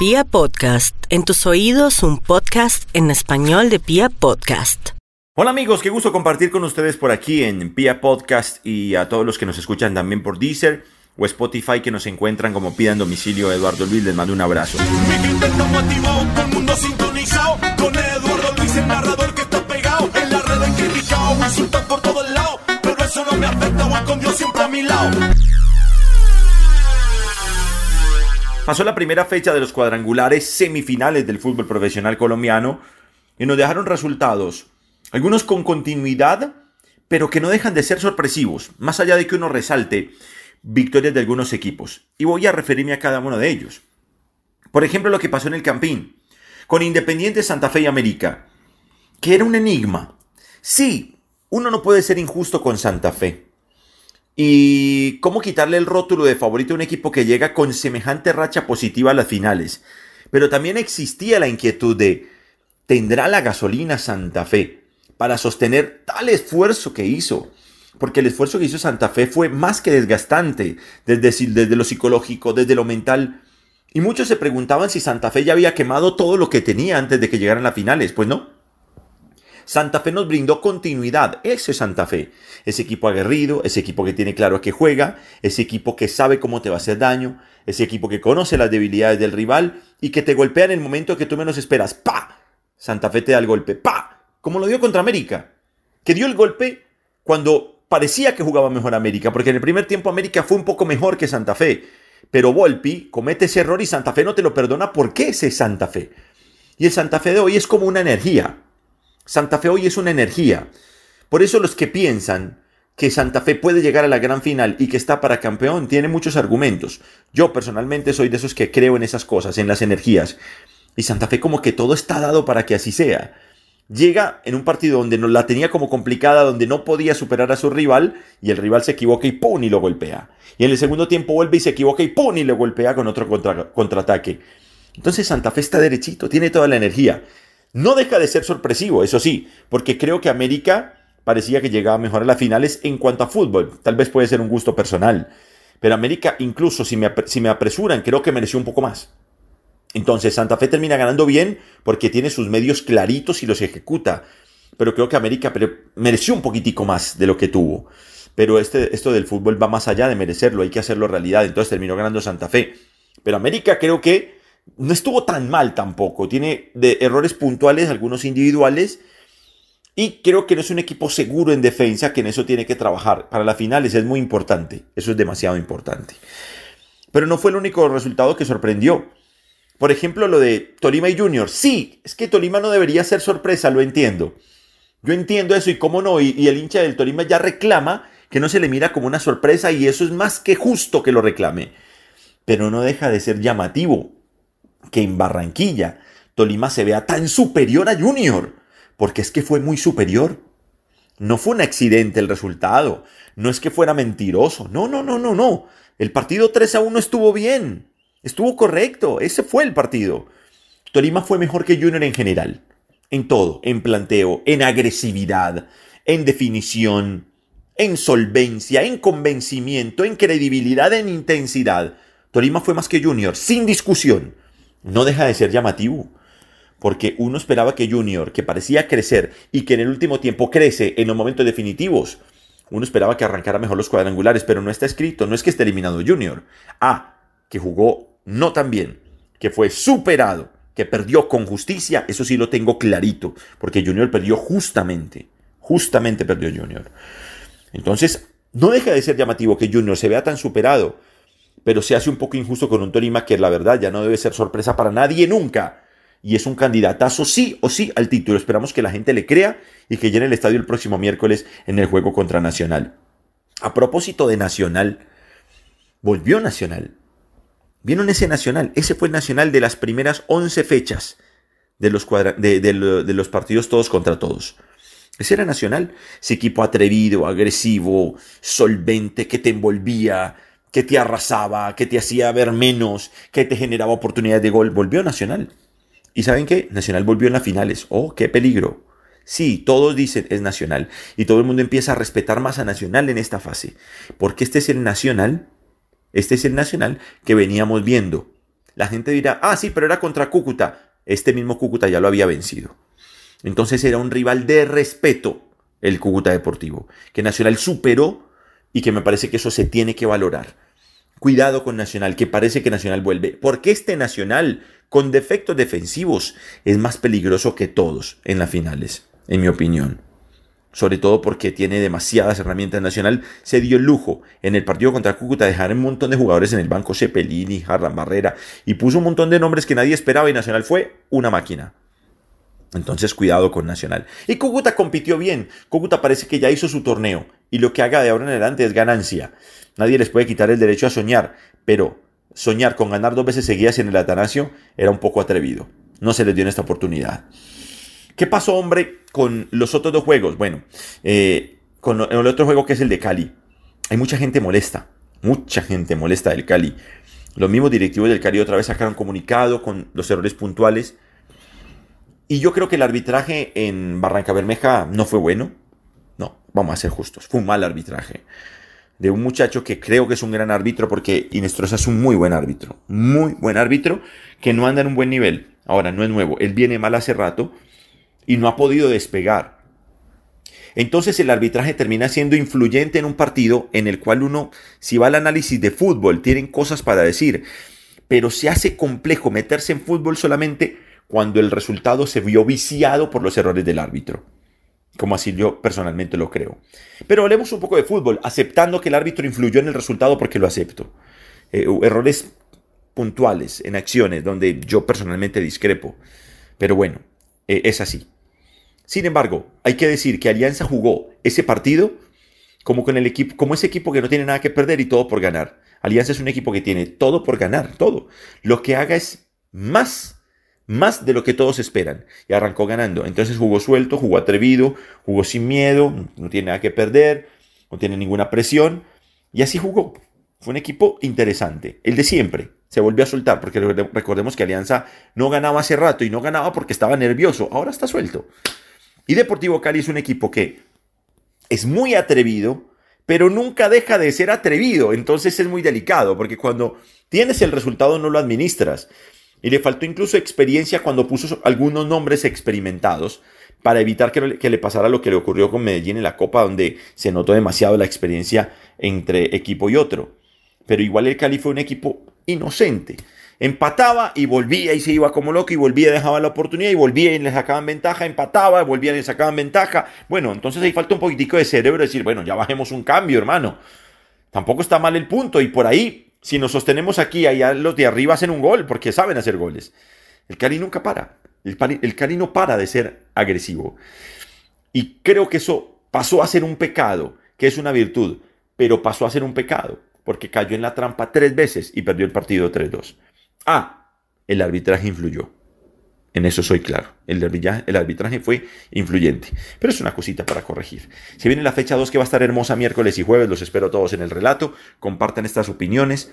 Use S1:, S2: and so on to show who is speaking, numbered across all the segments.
S1: Pia Podcast, en tus oídos un podcast en español de Pia Podcast.
S2: Hola amigos, qué gusto compartir con ustedes por aquí en Pia Podcast y a todos los que nos escuchan también por Deezer o Spotify que nos encuentran como Pidan Domicilio Eduardo Luis, les mando un abrazo.
S3: Mi gente está motivado, todo el mundo sintonizado Con Eduardo Luis, el narrador que está pegado En la red han criticado, me insultan por todos lados Pero eso no me afecta, voy con Dios siempre a mi lado
S2: Pasó la primera fecha de los cuadrangulares semifinales del fútbol profesional colombiano y nos dejaron resultados, algunos con continuidad, pero que no dejan de ser sorpresivos, más allá de que uno resalte victorias de algunos equipos. Y voy a referirme a cada uno de ellos. Por ejemplo, lo que pasó en el Campín, con Independiente Santa Fe y América, que era un enigma. Sí, uno no puede ser injusto con Santa Fe. Y cómo quitarle el rótulo de favorito a un equipo que llega con semejante racha positiva a las finales. Pero también existía la inquietud de, ¿tendrá la gasolina Santa Fe para sostener tal esfuerzo que hizo? Porque el esfuerzo que hizo Santa Fe fue más que desgastante, desde, lo psicológico, desde lo mental. Y muchos se preguntaban si Santa Fe ya había quemado todo lo que tenía antes de que llegaran las finales. Pues no, Santa Fe nos brindó continuidad. Ese es Santa Fe. Ese equipo aguerrido, ese equipo que tiene claro a qué juega, ese equipo que sabe cómo te va a hacer daño, ese equipo que conoce las debilidades del rival y que te golpea en el momento que tú menos esperas. ¡Pa! Santa Fe te da el golpe. ¡Pa! Como lo dio contra América. Que dio el golpe cuando parecía que jugaba mejor América, porque en el primer tiempo América fue un poco mejor que Santa Fe. Pero Volpi comete ese error y Santa Fe no te lo perdona porque ese es Santa Fe. Y el Santa Fe de hoy es como una energía. Santa Fe hoy es una energía. Por eso los que piensan que Santa Fe puede llegar a la gran final y que está para campeón tienen muchos argumentos. Yo personalmente soy de esos que creo en esas cosas, en las energías. Y Santa Fe como que todo está dado para que así sea. Llega en un partido donde no, la tenía como complicada, donde no podía superar a su rival y el rival se equivoca y ¡pum! y lo golpea. Y en el segundo tiempo vuelve y se equivoca y ¡pum! y le golpea con otro contraataque. Entonces Santa Fe está derechito, tiene toda la energía. No deja de ser sorpresivo, eso sí, porque creo que América parecía que llegaba mejor a las finales en cuanto a fútbol. Tal vez puede ser un gusto personal. Pero América, incluso si me, apresuran, creo que mereció un poco más. Entonces Santa Fe termina ganando bien porque tiene sus medios claritos y los ejecuta. Pero creo que América mereció un poquitico más de lo que tuvo. Pero este, esto del fútbol va más allá de merecerlo, hay que hacerlo realidad. Entonces terminó ganando Santa Fe. Pero América creo que no estuvo tan mal tampoco. Tiene de errores puntuales, algunos individuales. Y creo que no es un equipo seguro en defensa, que en eso tiene que trabajar. Para las finales es muy importante. Eso es demasiado importante. Pero no fue el único resultado que sorprendió. Por ejemplo, lo de Tolima y Junior. Sí, es que Tolima no debería ser sorpresa, lo entiendo. Yo entiendo eso y cómo no. Y, y el hincha del Tolima ya reclama que no se le mira como una sorpresa y eso es más que justo que lo reclame. Pero no deja de ser llamativo que en Barranquilla Tolima se vea tan superior a Junior, porque es que fue muy superior. No fue un accidente el resultado, no es que fuera mentiroso, no, no, no, no, no. El partido 3 a 1 estuvo bien, estuvo correcto, ese fue el partido. Tolima fue mejor que Junior en general, en todo, en planteo, en agresividad, en definición, en solvencia, en convencimiento, en credibilidad, en intensidad. Tolima fue más que Junior, sin discusión no deja de ser llamativo. Porque uno esperaba que Junior, que parecía crecer y que en el último tiempo crece en los momentos definitivos, uno esperaba que arrancara mejor los cuadrangulares, pero no está escrito, no es que esté eliminado Junior. Ah, que jugó no tan bien, que fue superado, que perdió con justicia, eso sí lo tengo clarito, porque Junior perdió justamente, justamente perdió Junior. Entonces, no deja de ser llamativo que Junior se vea tan superado pero se hace un poco injusto con un Tolima que la verdad ya no debe ser sorpresa para nadie nunca. Y es un candidatazo sí o sí al título. Esperamos que la gente le crea y que llene el estadio el próximo miércoles en el juego contra Nacional. A propósito de Nacional, volvió Nacional. ¿Vieron ese Nacional? Ese fue el Nacional de las primeras 11 fechas de los, de, los partidos todos contra todos. Ese era Nacional. Ese equipo atrevido, agresivo, solvente, que te envolvía, que te arrasaba, que te hacía ver menos, que te generaba oportunidades de gol. Volvió Nacional. ¿Y saben qué? Nacional volvió en las finales. ¡Oh, qué peligro! Sí, todos dicen es Nacional. Y todo el mundo empieza a respetar más a Nacional en esta fase. Porque este es el Nacional. Este es el Nacional que veníamos viendo. La gente dirá, ah, sí, pero era contra Cúcuta. Este mismo Cúcuta ya lo había vencido. Entonces era un rival de respeto el Cúcuta Deportivo, que Nacional superó y que me parece que eso se tiene que valorar. Cuidado con Nacional, que parece que Nacional vuelve, porque este Nacional con defectos defensivos es más peligroso que todos en las finales, en mi opinión. Sobre todo porque tiene demasiadas herramientas Nacional. Se dio el lujo en el partido contra Cúcuta dejar un montón de jugadores en el banco, Cepelini, Harlan Barrera, y puso un montón de nombres que nadie esperaba y Nacional fue una máquina. Entonces cuidado con Nacional. Y Cúcuta compitió bien. Cúcuta parece que ya hizo su torneo y lo que haga de ahora en adelante es ganancia. Nadie les puede quitar el derecho a soñar, pero soñar con ganar dos veces seguidas en el Atanasio era un poco atrevido. No se les dio esta oportunidad. ¿Qué pasó, hombre, con los otros dos juegos? Bueno, eh, con el otro juego que es el de Cali. Hay mucha gente molesta. Mucha gente molesta del Cali. Los mismos directivos del Cali otra vez sacaron comunicado con los errores puntuales. Y yo creo que el arbitraje en Barranca Bermeja no fue bueno. Vamos a ser justos. Fue un mal arbitraje. De un muchacho que creo que es un gran árbitro porque Inestrosa es un muy buen árbitro. Muy buen árbitro que no anda en un buen nivel. Ahora, no es nuevo. Él viene mal hace rato y no ha podido despegar. Entonces el arbitraje termina siendo influyente en un partido en el cual uno, si va al análisis de fútbol, tienen cosas para decir, pero se hace complejo meterse en fútbol solamente cuando el resultado se vio viciado por los errores del árbitro. Como así yo personalmente lo creo. Pero hablemos un poco de fútbol, aceptando que el árbitro influyó en el resultado porque lo acepto. Eh, errores puntuales en acciones donde yo personalmente discrepo. Pero bueno, eh, es así. Sin embargo, hay que decir que Alianza jugó ese partido como con el equipo, como ese equipo que no tiene nada que perder y todo por ganar. Alianza es un equipo que tiene todo por ganar, todo. Lo que haga es más más de lo que todos esperan. Y arrancó ganando. Entonces jugó suelto, jugó atrevido, jugó sin miedo, no tiene nada que perder, no tiene ninguna presión. Y así jugó. Fue un equipo interesante, el de siempre. Se volvió a soltar, porque recordemos que Alianza no ganaba hace rato y no ganaba porque estaba nervioso. Ahora está suelto. Y Deportivo Cali es un equipo que es muy atrevido, pero nunca deja de ser atrevido. Entonces es muy delicado, porque cuando tienes el resultado no lo administras. Y le faltó incluso experiencia cuando puso algunos nombres experimentados para evitar que, le pasara lo que le ocurrió con Medellín en la Copa, donde se notó demasiado la experiencia entre equipo y otro. Pero igual el Cali fue un equipo inocente. Empataba y volvía y se iba como loco y volvía y dejaba la oportunidad y volvía y le sacaban ventaja, empataba, volvía y le sacaban ventaja. Bueno, entonces ahí falta un poquitico de cerebro decir, bueno, ya bajemos un cambio, hermano. Tampoco está mal el punto y por ahí si nos sostenemos aquí, allá los de arriba hacen un gol porque saben hacer goles. El Cali nunca para. El, el Cali no para de ser agresivo. Y creo que eso pasó a ser un pecado, que es una virtud, pero pasó a ser un pecado, porque cayó en la trampa tres veces y perdió el partido 3-2. Ah, el arbitraje influyó. En eso soy claro. El arbitraje, fue influyente. Pero es una cosita para corregir. Se viene la fecha 2 que va a estar hermosa miércoles y jueves. Los espero todos en el relato. Compartan estas opiniones.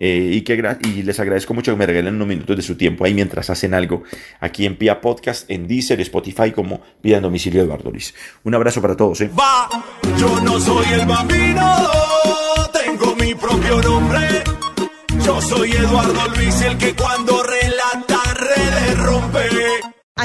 S2: Eh, y, les agradezco mucho que me regalen unos minutos de su tiempo ahí mientras hacen algo aquí en Pia Podcast, en Deezer, Spotify, como Pida Domicilio Eduardo Luis. Un abrazo para todos. ¿eh?
S3: Va, yo no soy el bambino, tengo mi propio nombre. Yo soy Eduardo Luis, el que cuando.